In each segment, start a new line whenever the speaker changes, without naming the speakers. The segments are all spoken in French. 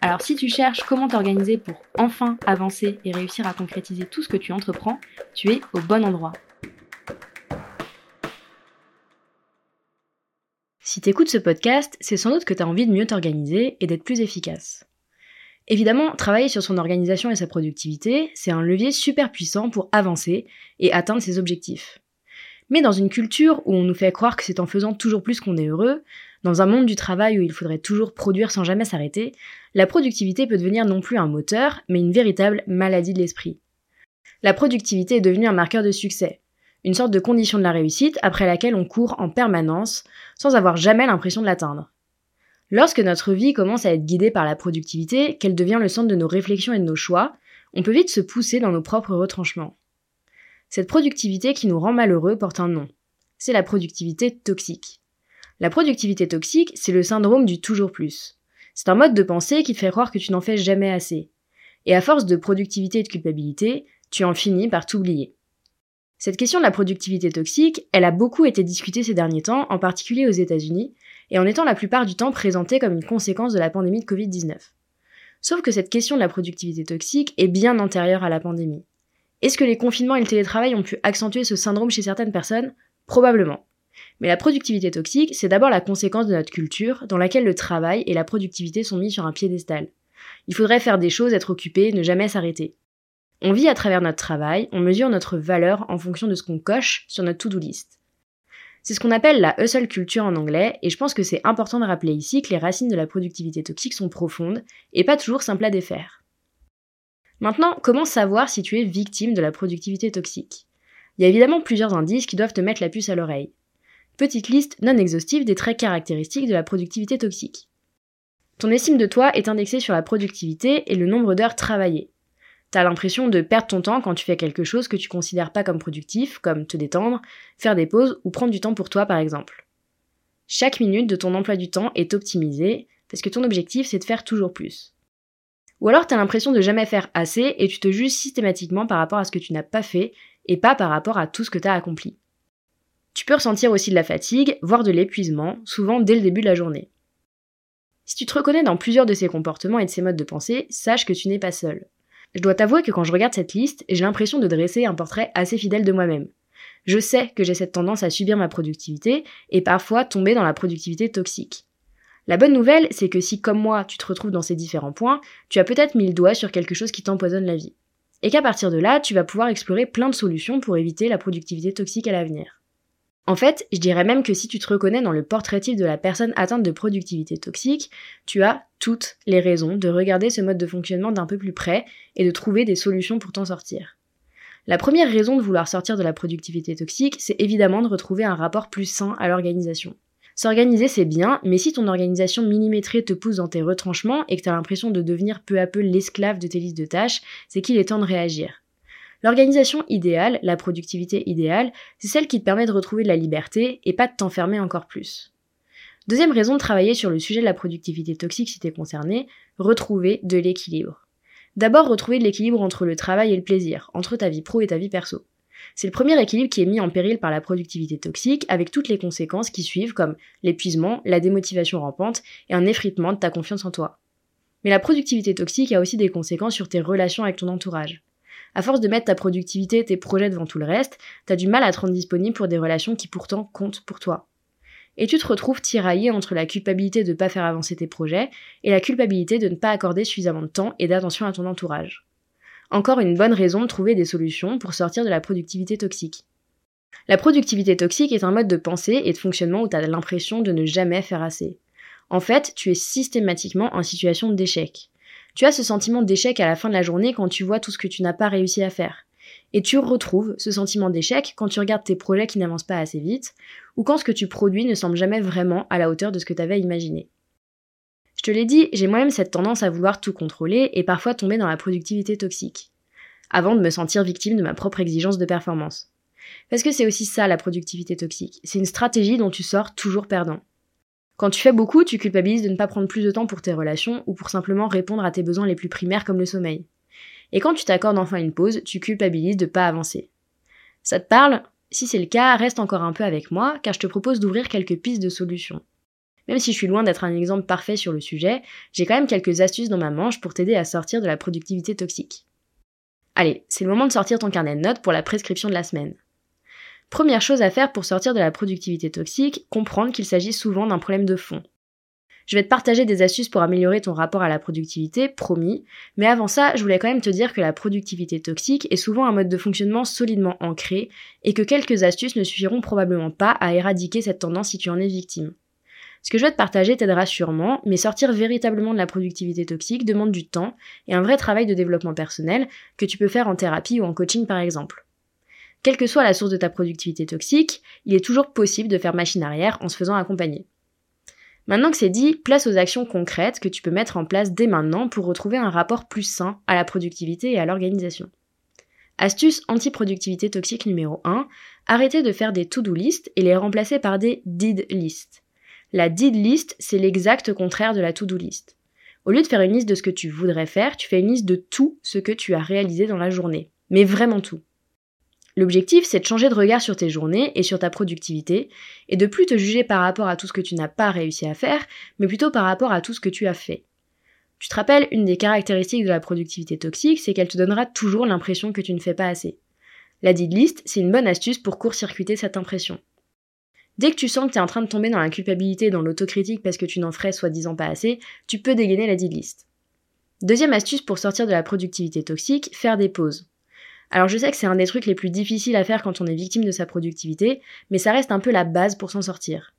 Alors si tu cherches comment t'organiser pour enfin avancer et réussir à concrétiser tout ce que tu entreprends, tu es au bon endroit. Si t'écoutes ce podcast, c'est sans doute que tu as envie de mieux t'organiser et d'être plus efficace. Évidemment, travailler sur son organisation et sa productivité, c'est un levier super puissant pour avancer et atteindre ses objectifs. Mais dans une culture où on nous fait croire que c'est en faisant toujours plus qu'on est heureux, dans un monde du travail où il faudrait toujours produire sans jamais s'arrêter, la productivité peut devenir non plus un moteur, mais une véritable maladie de l'esprit. La productivité est devenue un marqueur de succès, une sorte de condition de la réussite après laquelle on court en permanence sans avoir jamais l'impression de l'atteindre. Lorsque notre vie commence à être guidée par la productivité, qu'elle devient le centre de nos réflexions et de nos choix, on peut vite se pousser dans nos propres retranchements. Cette productivité qui nous rend malheureux porte un nom. C'est la productivité toxique. La productivité toxique, c'est le syndrome du toujours plus. C'est un mode de pensée qui te fait croire que tu n'en fais jamais assez. Et à force de productivité et de culpabilité, tu en finis par t'oublier. Cette question de la productivité toxique, elle a beaucoup été discutée ces derniers temps, en particulier aux États-Unis, et en étant la plupart du temps présentée comme une conséquence de la pandémie de Covid-19. Sauf que cette question de la productivité toxique est bien antérieure à la pandémie. Est-ce que les confinements et le télétravail ont pu accentuer ce syndrome chez certaines personnes? Probablement. Mais la productivité toxique, c'est d'abord la conséquence de notre culture, dans laquelle le travail et la productivité sont mis sur un piédestal. Il faudrait faire des choses, être occupé, ne jamais s'arrêter. On vit à travers notre travail, on mesure notre valeur en fonction de ce qu'on coche sur notre to-do list. C'est ce qu'on appelle la hustle culture en anglais, et je pense que c'est important de rappeler ici que les racines de la productivité toxique sont profondes et pas toujours simples à défaire. Maintenant, comment savoir si tu es victime de la productivité toxique? Il y a évidemment plusieurs indices qui doivent te mettre la puce à l'oreille. Petite liste non exhaustive des traits caractéristiques de la productivité toxique. Ton estime de toi est indexée sur la productivité et le nombre d'heures travaillées. T'as l'impression de perdre ton temps quand tu fais quelque chose que tu considères pas comme productif, comme te détendre, faire des pauses ou prendre du temps pour toi par exemple. Chaque minute de ton emploi du temps est optimisée parce que ton objectif c'est de faire toujours plus. Ou alors t'as l'impression de jamais faire assez et tu te juges systématiquement par rapport à ce que tu n'as pas fait et pas par rapport à tout ce que tu as accompli. Tu peux ressentir aussi de la fatigue, voire de l'épuisement, souvent dès le début de la journée. Si tu te reconnais dans plusieurs de ces comportements et de ces modes de pensée, sache que tu n'es pas seul. Je dois t'avouer que quand je regarde cette liste, j'ai l'impression de dresser un portrait assez fidèle de moi-même. Je sais que j'ai cette tendance à subir ma productivité et parfois tomber dans la productivité toxique. La bonne nouvelle, c'est que si comme moi tu te retrouves dans ces différents points, tu as peut-être mis le doigt sur quelque chose qui t'empoisonne la vie. Et qu'à partir de là, tu vas pouvoir explorer plein de solutions pour éviter la productivité toxique à l'avenir. En fait, je dirais même que si tu te reconnais dans le portrait type de la personne atteinte de productivité toxique, tu as toutes les raisons de regarder ce mode de fonctionnement d'un peu plus près et de trouver des solutions pour t'en sortir. La première raison de vouloir sortir de la productivité toxique, c'est évidemment de retrouver un rapport plus sain à l'organisation. S'organiser, c'est bien, mais si ton organisation millimétrée te pousse dans tes retranchements et que tu as l'impression de devenir peu à peu l'esclave de tes listes de tâches, c'est qu'il est temps de réagir. L'organisation idéale, la productivité idéale, c'est celle qui te permet de retrouver de la liberté et pas de t'enfermer encore plus. Deuxième raison de travailler sur le sujet de la productivité toxique si t'es concerné, retrouver de l'équilibre. D'abord retrouver de l'équilibre entre le travail et le plaisir, entre ta vie pro et ta vie perso. C'est le premier équilibre qui est mis en péril par la productivité toxique avec toutes les conséquences qui suivent comme l'épuisement, la démotivation rampante et un effritement de ta confiance en toi. Mais la productivité toxique a aussi des conséquences sur tes relations avec ton entourage. À force de mettre ta productivité et tes projets devant tout le reste, t'as du mal à te rendre disponible pour des relations qui pourtant comptent pour toi. Et tu te retrouves tiraillé entre la culpabilité de ne pas faire avancer tes projets et la culpabilité de ne pas accorder suffisamment de temps et d'attention à ton entourage. Encore une bonne raison de trouver des solutions pour sortir de la productivité toxique. La productivité toxique est un mode de pensée et de fonctionnement où tu l'impression de ne jamais faire assez. En fait, tu es systématiquement en situation d'échec. Tu as ce sentiment d'échec à la fin de la journée quand tu vois tout ce que tu n'as pas réussi à faire. Et tu retrouves ce sentiment d'échec quand tu regardes tes projets qui n'avancent pas assez vite, ou quand ce que tu produis ne semble jamais vraiment à la hauteur de ce que tu avais imaginé. Je te l'ai dit, j'ai moi-même cette tendance à vouloir tout contrôler et parfois tomber dans la productivité toxique. avant de me sentir victime de ma propre exigence de performance. Parce que c'est aussi ça la productivité toxique, c'est une stratégie dont tu sors toujours perdant. Quand tu fais beaucoup, tu culpabilises de ne pas prendre plus de temps pour tes relations ou pour simplement répondre à tes besoins les plus primaires comme le sommeil. Et quand tu t'accordes enfin une pause, tu culpabilises de pas avancer. Ça te parle? Si c'est le cas, reste encore un peu avec moi, car je te propose d'ouvrir quelques pistes de solutions. Même si je suis loin d'être un exemple parfait sur le sujet, j'ai quand même quelques astuces dans ma manche pour t'aider à sortir de la productivité toxique. Allez, c'est le moment de sortir ton carnet de notes pour la prescription de la semaine. Première chose à faire pour sortir de la productivité toxique, comprendre qu'il s'agit souvent d'un problème de fond. Je vais te partager des astuces pour améliorer ton rapport à la productivité, promis, mais avant ça, je voulais quand même te dire que la productivité toxique est souvent un mode de fonctionnement solidement ancré et que quelques astuces ne suffiront probablement pas à éradiquer cette tendance si tu en es victime. Ce que je vais te partager t'aidera sûrement, mais sortir véritablement de la productivité toxique demande du temps et un vrai travail de développement personnel que tu peux faire en thérapie ou en coaching par exemple. Quelle que soit la source de ta productivité toxique, il est toujours possible de faire machine arrière en se faisant accompagner. Maintenant que c'est dit, place aux actions concrètes que tu peux mettre en place dès maintenant pour retrouver un rapport plus sain à la productivité et à l'organisation. Astuce anti-productivité toxique numéro 1, arrêtez de faire des to-do list et les remplacer par des did list. La did list, c'est l'exact contraire de la to-do list. Au lieu de faire une liste de ce que tu voudrais faire, tu fais une liste de tout ce que tu as réalisé dans la journée. Mais vraiment tout. L'objectif, c'est de changer de regard sur tes journées et sur ta productivité, et de plus te juger par rapport à tout ce que tu n'as pas réussi à faire, mais plutôt par rapport à tout ce que tu as fait. Tu te rappelles, une des caractéristiques de la productivité toxique, c'est qu'elle te donnera toujours l'impression que tu ne fais pas assez. La did list, c'est une bonne astuce pour court-circuiter cette impression. Dès que tu sens que tu es en train de tomber dans la culpabilité, dans l'autocritique parce que tu n'en ferais soi-disant pas assez, tu peux dégainer la did list. Deuxième astuce pour sortir de la productivité toxique, faire des pauses. Alors je sais que c'est un des trucs les plus difficiles à faire quand on est victime de sa productivité, mais ça reste un peu la base pour s'en sortir.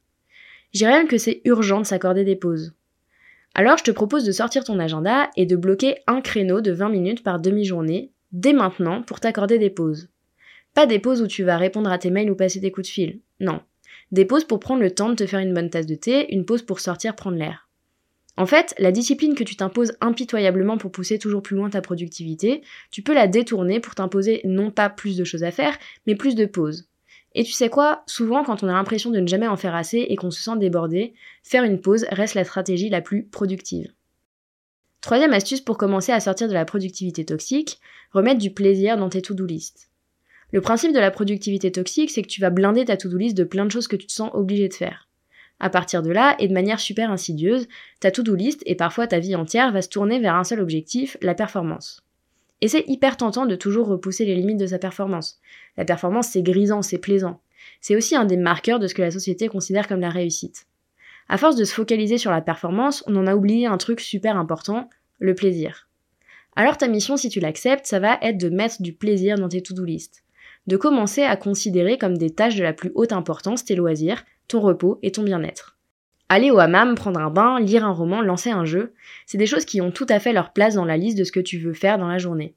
J'ai même que c'est urgent de s'accorder des pauses. Alors je te propose de sortir ton agenda et de bloquer un créneau de 20 minutes par demi-journée, dès maintenant, pour t'accorder des pauses. Pas des pauses où tu vas répondre à tes mails ou passer des coups de fil. Non. Des pauses pour prendre le temps de te faire une bonne tasse de thé, une pause pour sortir prendre l'air. En fait, la discipline que tu t'imposes impitoyablement pour pousser toujours plus loin ta productivité, tu peux la détourner pour t'imposer non pas plus de choses à faire, mais plus de pauses. Et tu sais quoi Souvent, quand on a l'impression de ne jamais en faire assez et qu'on se sent débordé, faire une pause reste la stratégie la plus productive. Troisième astuce pour commencer à sortir de la productivité toxique, remettre du plaisir dans tes to-do list. Le principe de la productivité toxique, c'est que tu vas blinder ta to-do list de plein de choses que tu te sens obligé de faire. À partir de là, et de manière super insidieuse, ta to-do list et parfois ta vie entière va se tourner vers un seul objectif, la performance. Et c'est hyper tentant de toujours repousser les limites de sa performance. La performance, c'est grisant, c'est plaisant. C'est aussi un des marqueurs de ce que la société considère comme la réussite. À force de se focaliser sur la performance, on en a oublié un truc super important, le plaisir. Alors ta mission, si tu l'acceptes, ça va être de mettre du plaisir dans tes to-do list. De commencer à considérer comme des tâches de la plus haute importance tes loisirs, ton repos et ton bien-être. Aller au hammam, prendre un bain, lire un roman, lancer un jeu, c'est des choses qui ont tout à fait leur place dans la liste de ce que tu veux faire dans la journée.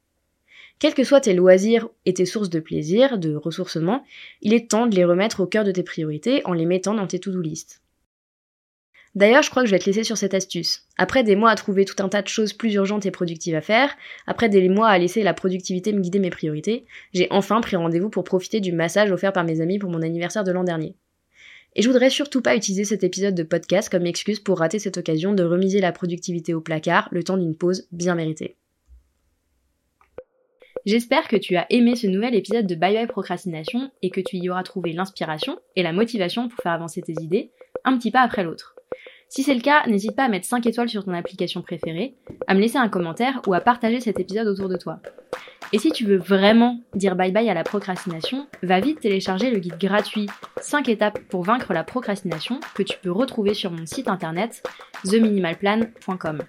Quels que soient tes loisirs et tes sources de plaisir, de ressourcement, il est temps de les remettre au cœur de tes priorités en les mettant dans tes to-do list. D'ailleurs, je crois que je vais te laisser sur cette astuce. Après des mois à trouver tout un tas de choses plus urgentes et productives à faire, après des mois à laisser la productivité me guider mes priorités, j'ai enfin pris rendez-vous pour profiter du massage offert par mes amis pour mon anniversaire de l'an dernier. Et je voudrais surtout pas utiliser cet épisode de podcast comme excuse pour rater cette occasion de remiser la productivité au placard le temps d'une pause bien méritée. J'espère que tu as aimé ce nouvel épisode de Bye Bye Procrastination et que tu y auras trouvé l'inspiration et la motivation pour faire avancer tes idées un petit pas après l'autre. Si c'est le cas, n'hésite pas à mettre 5 étoiles sur ton application préférée, à me laisser un commentaire ou à partager cet épisode autour de toi. Et si tu veux vraiment dire bye bye à la procrastination, va vite télécharger le guide gratuit 5 étapes pour vaincre la procrastination que tu peux retrouver sur mon site internet theminimalplan.com.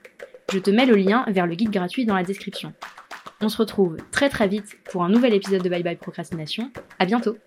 Je te mets le lien vers le guide gratuit dans la description. On se retrouve très très vite pour un nouvel épisode de Bye Bye Procrastination. À bientôt!